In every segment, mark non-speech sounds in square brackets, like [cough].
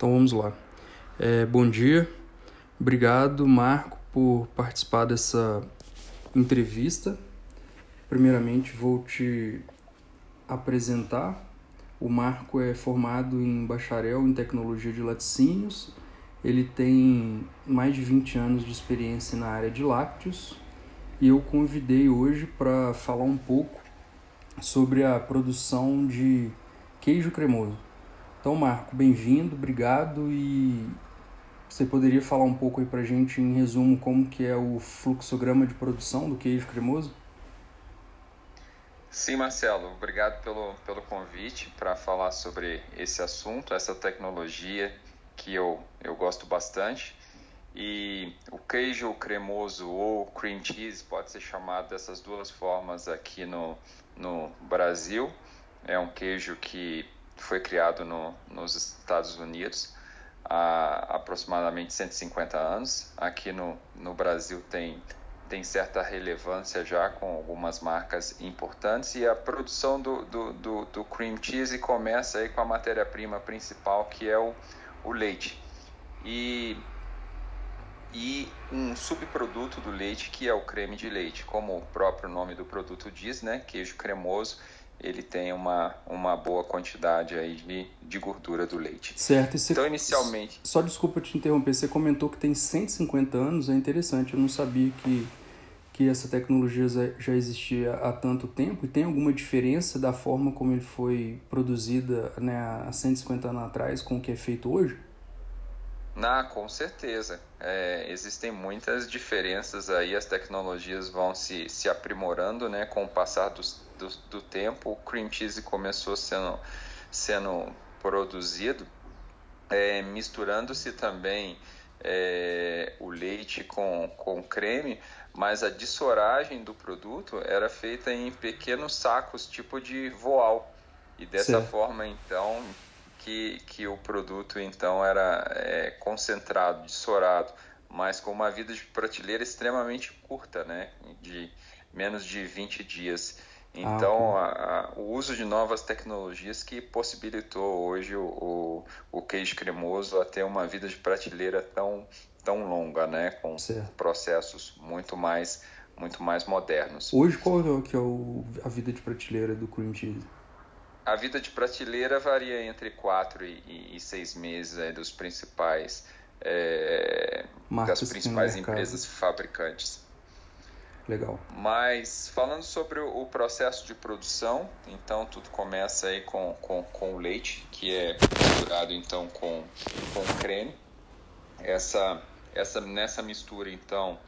Então vamos lá. É, bom dia, obrigado Marco por participar dessa entrevista. Primeiramente vou te apresentar. O Marco é formado em bacharel em tecnologia de laticínios. Ele tem mais de 20 anos de experiência na área de lácteos e eu convidei hoje para falar um pouco sobre a produção de queijo cremoso. Então, Marco, bem-vindo, obrigado e você poderia falar um pouco aí pra gente em resumo como que é o fluxograma de produção do queijo cremoso? Sim, Marcelo, obrigado pelo, pelo convite para falar sobre esse assunto, essa tecnologia que eu, eu gosto bastante. E o queijo cremoso ou cream cheese pode ser chamado dessas duas formas aqui no, no Brasil. É um queijo que foi criado no, nos Estados Unidos há aproximadamente 150 anos. Aqui no, no Brasil tem, tem certa relevância já com algumas marcas importantes e a produção do, do, do, do cream cheese começa aí com a matéria-prima principal que é o, o leite. E e um subproduto do leite que é o creme de leite, como o próprio nome do produto diz, né, queijo cremoso ele tem uma, uma boa quantidade aí de, de gordura do leite. Certo. Você, então, inicialmente... Só desculpa te interromper, você comentou que tem 150 anos, é interessante, eu não sabia que, que essa tecnologia já existia há tanto tempo, e tem alguma diferença da forma como ele foi produzida né, há 150 anos atrás com o que é feito hoje? Na, com certeza. É, existem muitas diferenças aí, as tecnologias vão se, se aprimorando né, com o passar dos, do, do tempo. O cream cheese começou sendo, sendo produzido, é, misturando-se também é, o leite com, com creme, mas a dissoragem do produto era feita em pequenos sacos, tipo de voal. E dessa Sim. forma, então, que, que o produto então era é, concentrado, dissorado, mas com uma vida de prateleira extremamente curta, né? de menos de 20 dias. Então, ah, a, a, o uso de novas tecnologias que possibilitou hoje o, o, o, queijo cremoso a ter uma vida de prateleira tão, tão longa, né? com certo. processos muito mais, muito mais modernos. Hoje, qual é, que é o, a vida de prateleira do cream cheese? A vida de prateleira varia entre 4 e, 6 meses é, dos principais é, das principais empresas fabricantes. Legal. Mas falando sobre o processo de produção, então tudo começa aí com, com, com o leite, que é misturado então com, com creme. Essa, essa, nessa mistura então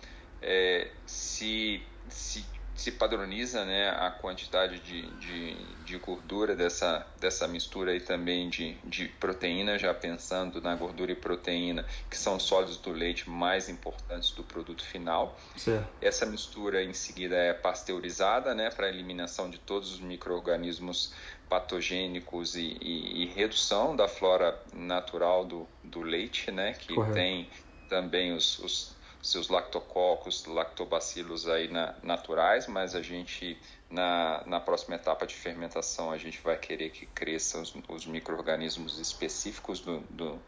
é, se, se se padroniza né, a quantidade de, de, de, gordura dessa, dessa mistura e também de, de proteína, já pensando na gordura e proteína, que são os sólidos do leite mais importantes do produto final. Certo. Essa mistura em seguida é pasteurizada né, para eliminação de todos os micro-organismos patogênicos e, e, e, redução da flora natural do, do leite, né, que Correto. tem também os, os seus lactococos, lactobacilos aí na, naturais, mas a gente na, na próxima etapa de fermentação a gente vai querer que cresçam os, os micro-organismos específicos do, do,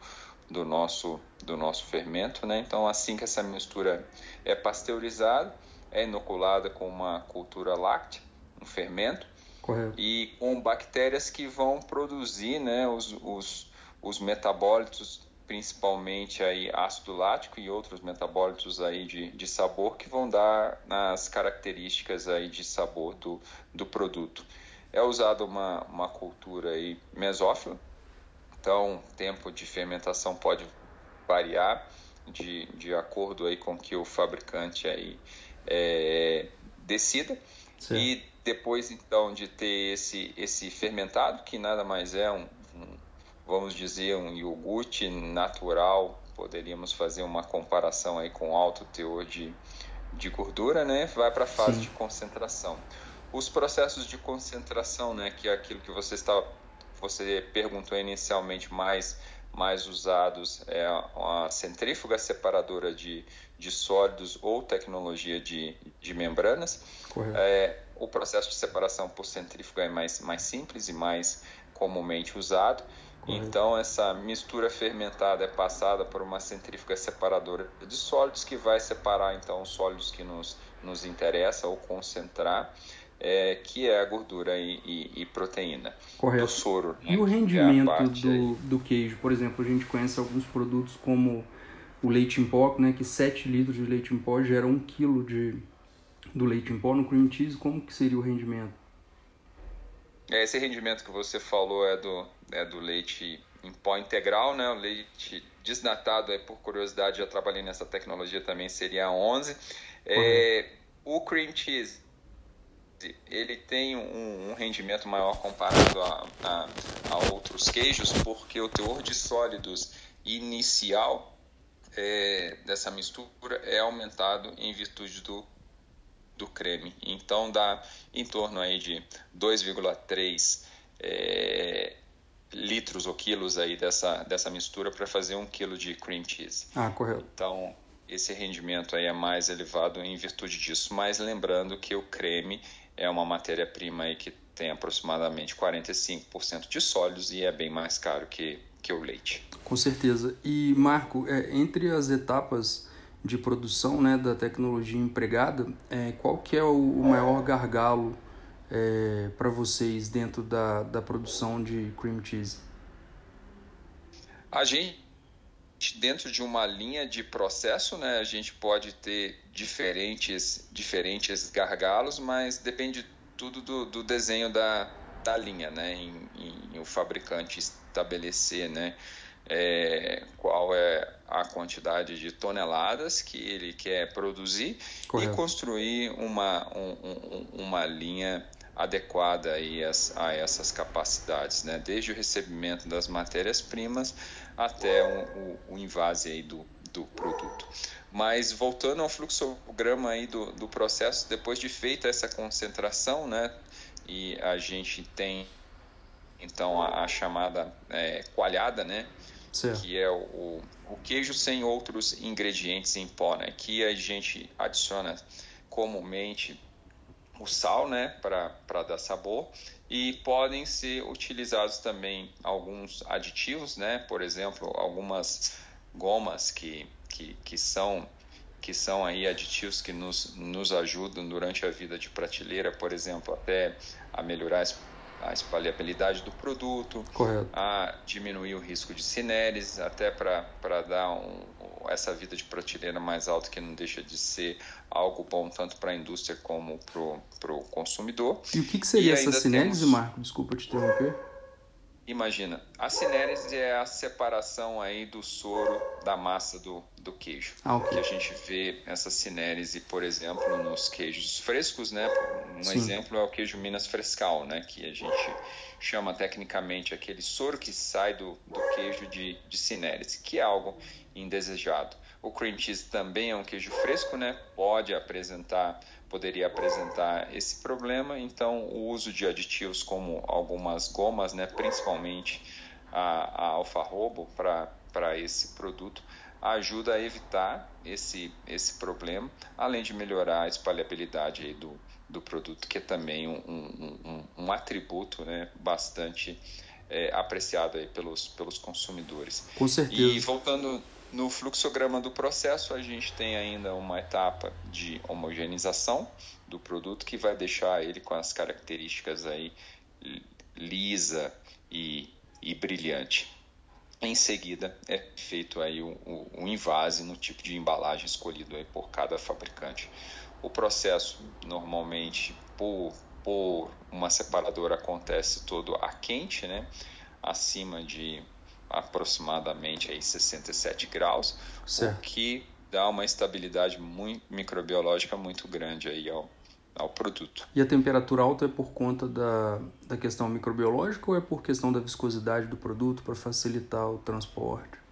do, nosso, do nosso fermento, né? Então assim que essa mistura é pasteurizada, é inoculada com uma cultura láctea, um fermento, Correto. e com bactérias que vão produzir né, os, os, os metabólitos principalmente aí ácido lático e outros metabólitos aí de, de sabor que vão dar nas características aí de sabor do, do produto. É usada uma, uma cultura aí mesófila, então o tempo de fermentação pode variar de, de acordo aí com que o fabricante aí é, decida. Sim. E depois então de ter esse, esse fermentado, que nada mais é um vamos dizer, um iogurte natural, poderíamos fazer uma comparação aí com alto teor de, de gordura, né? Vai para a fase Sim. de concentração. Os processos de concentração, né, que é aquilo que você está você perguntou inicialmente mais mais usados é a centrífuga separadora de, de sólidos ou tecnologia de, de membranas. É, o processo de separação por centrífuga é mais, mais simples e mais comumente usado. Então essa mistura fermentada é passada por uma centrífuga separadora de sólidos que vai separar então os sólidos que nos, nos interessa ou concentrar, é, que é a gordura e, e, e proteína Correto. do soro. Né? E o é rendimento é do, do queijo, por exemplo, a gente conhece alguns produtos como o leite em pó, né, que 7 litros de leite em pó gera 1 kg de, do leite em pó no cream cheese, como que seria o rendimento? É, esse rendimento que você falou é do, é do leite em pó integral, né? O leite desnatado, é, por curiosidade, já trabalhei nessa tecnologia também, seria 11. É, o cream cheese, ele tem um, um rendimento maior comparado a, a, a, outros queijos, porque o teor de sólidos inicial é, dessa mistura é aumentado em virtude do do creme. Então dá em torno aí de 2,3 é, litros ou quilos aí dessa, dessa mistura para fazer um quilo de cream cheese. Ah, correto. Então esse rendimento aí é mais elevado em virtude disso. Mas lembrando que o creme é uma matéria-prima aí que tem aproximadamente 45% de sólidos e é bem mais caro que, que o leite. Com certeza. E Marco, é, entre as etapas de produção né, da tecnologia empregada, é, qual que é o, maior gargalo é, para vocês dentro da, da produção de cream cheese? A gente, dentro de uma linha de processo, né, a gente pode ter diferentes, diferentes gargalos, mas depende tudo do, do desenho da, da linha, né, em, em o fabricante estabelecer, né, é, qual é a quantidade de toneladas que ele quer produzir Correto. e construir uma, um, uma linha adequada aí a, essas capacidades, né? desde o recebimento das matérias-primas até o, o, invase aí do, do produto. Mas voltando ao fluxograma aí do, do processo, depois de feita essa concentração, né, e a gente tem então a, a chamada é, coalhada, né, que é o, o queijo sem outros ingredientes em pó, né? Que a gente adiciona comumente o sal, né, para dar sabor e podem ser utilizados também alguns aditivos, né? Por exemplo, algumas gomas que, que, que são que são aí aditivos que nos, nos ajudam durante a vida de prateleira, por exemplo, até a melhorar a espalhabilidade do produto, Correto. a diminuir o risco de cineres, até para dar um, essa vida de prateleira mais alta que não deixa de ser algo bom tanto para a indústria como para o consumidor. E o que, que seria e essa cineres, temos... Marco? Desculpa te interromper. Imagina, a cinérese é a separação aí do soro da massa do, do queijo. Ah, okay. Que a gente vê essa cinérese, por exemplo, nos queijos frescos, né? Um Sim. exemplo é o queijo Minas Frescal, né? Que a gente chama tecnicamente aquele soro que sai do, do queijo de, de cinérese, que é algo indesejado. O cream cheese também é um queijo fresco, né? Pode apresentar poderia apresentar esse problema. Então, o uso de aditivos como algumas gomas, né, principalmente a, a alfarrobo para esse produto, ajuda a evitar esse, esse problema, além de melhorar a espalhabilidade do, do produto, que é também um, um, um, um atributo né, bastante é, apreciado aí pelos, pelos consumidores. Com certeza. E voltando no fluxograma do processo, a gente tem ainda uma etapa de homogeneização do produto que vai deixar ele com as características aí lisa e, e brilhante. Em seguida, é feito aí o, o, invase no tipo de embalagem escolhido aí por cada fabricante. O processo, normalmente, por, por uma separadora, acontece todo a quente, né? acima de aproximadamente aí 67 graus, certo. o que dá uma estabilidade muito, microbiológica muito grande aí ao, ao produto. E a temperatura alta é por conta da, da questão microbiológica ou é por questão da viscosidade do produto para facilitar o transporte?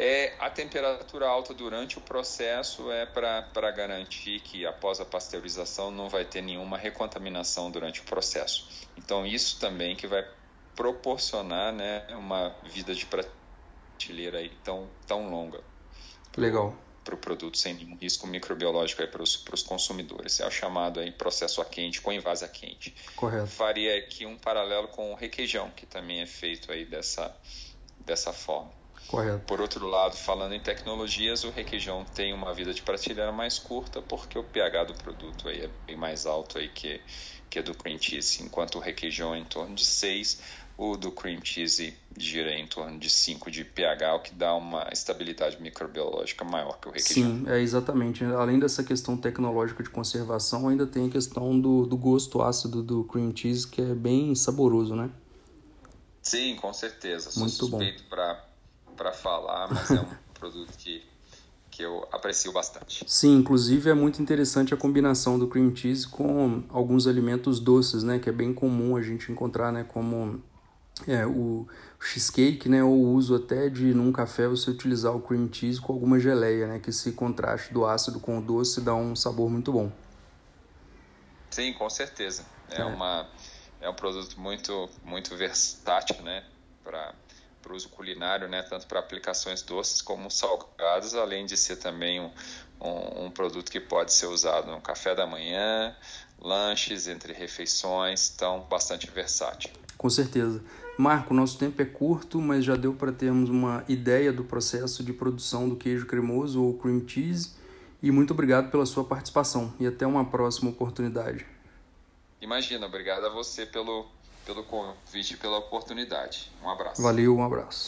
É, a temperatura alta durante o processo é para garantir que após a pasteurização não vai ter nenhuma recontaminação durante o processo. Então isso também que vai proporcionar né, uma vida de prateleira aí tão, tão longa. Legal. para o produto sem nenhum risco microbiológico para os consumidores. É o chamado aí processo a quente, com invase a quente. Correto. Faria aqui um paralelo com o requeijão, que também é feito aí dessa, dessa forma. Correto. Por outro lado, falando em tecnologias, o requeijão tem uma vida de prateleira mais curta porque o pH do produto aí é bem mais alto aí que, que é do cream cheese, enquanto o requeijão é em torno de 6, o do cream cheese gira em torno de 5 de pH, o que dá uma estabilidade microbiológica maior que o requeijão. Sim, é exatamente. Além dessa questão tecnológica de conservação, ainda tem a questão do, do gosto ácido do cream cheese, que é bem saboroso, né? Sim, com certeza. Sou Muito suspeito para falar, mas é um [laughs] produto que, que eu aprecio bastante. Sim, inclusive é muito interessante a combinação do cream cheese com alguns alimentos doces, né? Que é bem comum a gente encontrar, né? Como é, o cheesecake, né, ou o uso até de num café você utilizar o cream cheese com alguma geleia, né, que esse contraste do ácido com o doce dá um sabor muito bom. Sim, com certeza. É, é. uma é um produto muito muito versátil, né, para para uso culinário, né, tanto para aplicações doces como salgadas, além de ser também um, um, um, produto que pode ser usado no café da manhã, lanches, entre refeições, então bastante versátil. Com certeza. Marco, nosso tempo é curto, mas já deu para termos uma ideia do processo de produção do queijo cremoso ou cream cheese. E muito obrigado pela sua participação e até uma próxima oportunidade. Imagina, obrigado a você pelo, pelo convite e pela oportunidade. Um abraço. Valeu, um abraço.